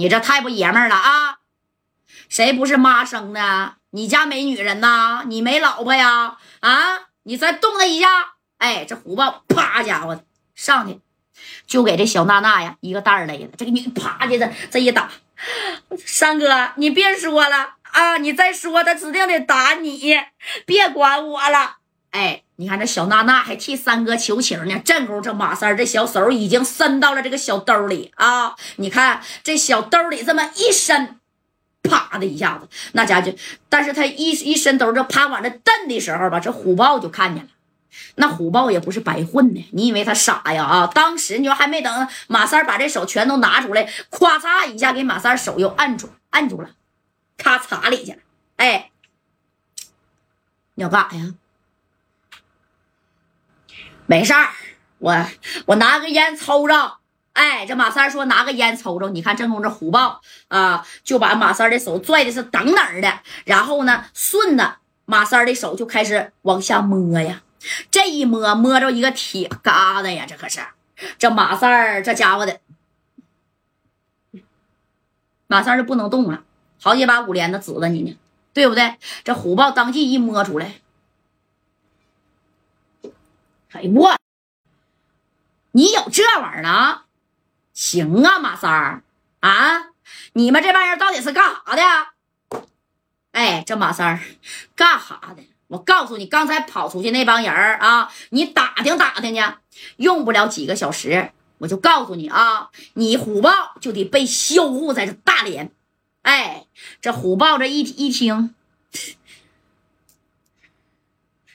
你这太不爷们儿了啊！谁不是妈生的？你家没女人呐？你没老婆呀？啊！你再动他一下，哎，这虎豹啪家伙上去就给这小娜娜呀一个蛋儿勒了。这个女啪的这这一打，三哥你别说了啊！你再说他指定得打你，别管我了。哎，你看这小娜娜还替三哥求情呢。正宫这马三这小手已经伸到了这个小兜里啊！你看这小兜里这么一伸，啪的一下子，那家就，但是他一一伸兜就啪往这蹬的时候吧，这虎豹就看见了。那虎豹也不是白混的，你以为他傻呀？啊！当时你说还没等马三把这手全都拿出来，咵嚓一下给马三手又按住，按住了，咔嚓里去了。哎，你要干啥呀？没事儿，我我拿个烟抽着。哎，这马三说拿个烟抽着。你看正宫这虎豹啊，就把马三的手拽的是等等的，然后呢，顺着马三的手就开始往下摸呀。这一摸，摸着一个铁疙瘩呀，这可是这马三这家伙的，马三就不能动了，好几把五连子指着你呢，对不对？这虎豹当即一摸出来。哎我，你有这玩意儿呢？行啊，马三儿啊，你们这帮人到底是干啥的？哎，这马三儿干啥的？我告诉你，刚才跑出去那帮人儿啊，你打听打听去，用不了几个小时，我就告诉你啊，你虎豹就得被销户在这大连。哎，这虎豹这一一听，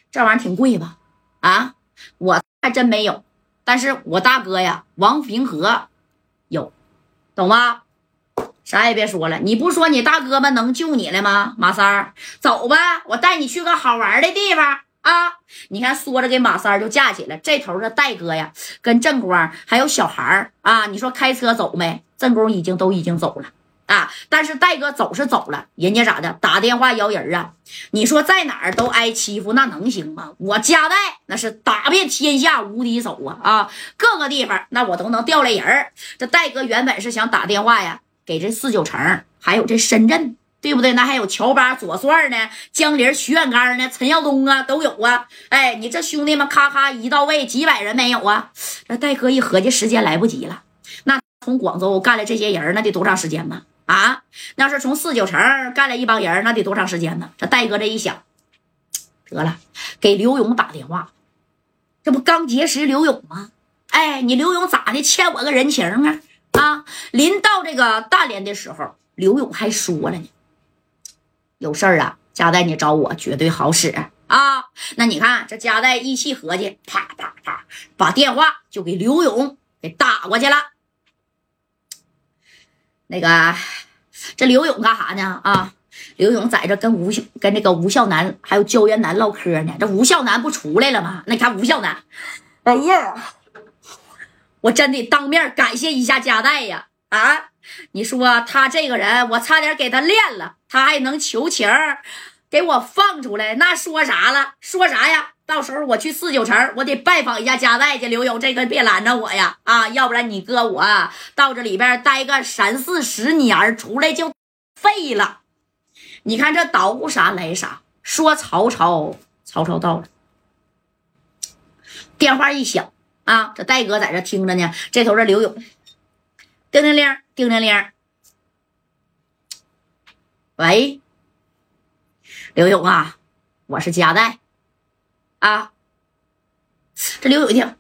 这玩意儿挺贵吧？啊？我还真没有，但是我大哥呀，王平和有，懂吗？啥也别说了，你不说你大哥们能救你了吗？马三儿，走吧，我带你去个好玩的地方啊！你看，说着给马三就架起来。这头的戴哥呀，跟正光还有小孩儿啊，你说开车走没？正光已经都已经走了。啊！但是戴哥走是走了，人家咋的？打电话邀人啊！你说在哪儿都挨欺负，那能行吗？我家代那是打遍天下无敌手啊！啊，各个地方那我都能调来人这戴哥原本是想打电话呀，给这四九城，还有这深圳，对不对？那还有乔巴、左帅呢，江林、徐远刚呢，陈耀东啊，都有啊！哎，你这兄弟们咔咔一到位，几百人没有啊？这戴哥一合计，时间来不及了。那从广州干来这些人，那得多长时间呢？啊，那是从四九城干了一帮人，那得多长时间呢？这戴哥这一想，得了，给刘勇打电话，这不刚结识刘勇吗？哎，你刘勇咋的？欠我个人情啊！啊，临到这个大连的时候，刘勇还说了呢，有事儿啊，加代你找我绝对好使啊！那你看这加代一气合计，啪啪啪，把电话就给刘勇给打过去了。那个，这刘勇干啥呢？啊，刘勇在这跟吴跟那个吴孝南还有焦元南唠嗑呢。这吴孝南不出来了吗？那你看吴孝南，哎呀，我真得当面感谢一下加代呀！啊，你说他这个人，我差点给他练了，他还能求情，给我放出来，那说啥了？说啥呀？到时候我去四九城，我得拜访一下家代去。刘勇，这个别拦着我呀！啊，要不然你哥我到这里边待个三四十年，出来就废了。你看这捣鼓啥来啥，说曹操，曹操到了，电话一响啊，这戴哥在这听着呢。这头这刘勇，叮铃铃，叮铃铃，喂，刘勇啊，我是加代。啊！这刘勇一听，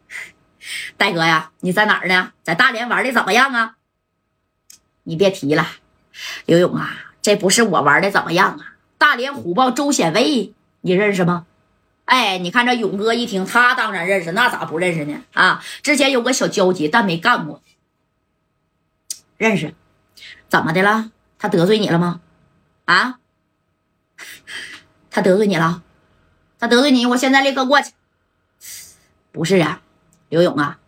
戴哥呀，你在哪儿呢？在大连玩的怎么样啊？你别提了，刘勇啊，这不是我玩的怎么样啊？大连虎豹周显威，你认识吗？哎，你看这勇哥一听，他当然认识，那咋不认识呢？啊，之前有个小交集，但没干过。认识？怎么的了？他得罪你了吗？啊？他得罪你了？他得罪你，我现在立刻过去。不是啊，刘勇啊，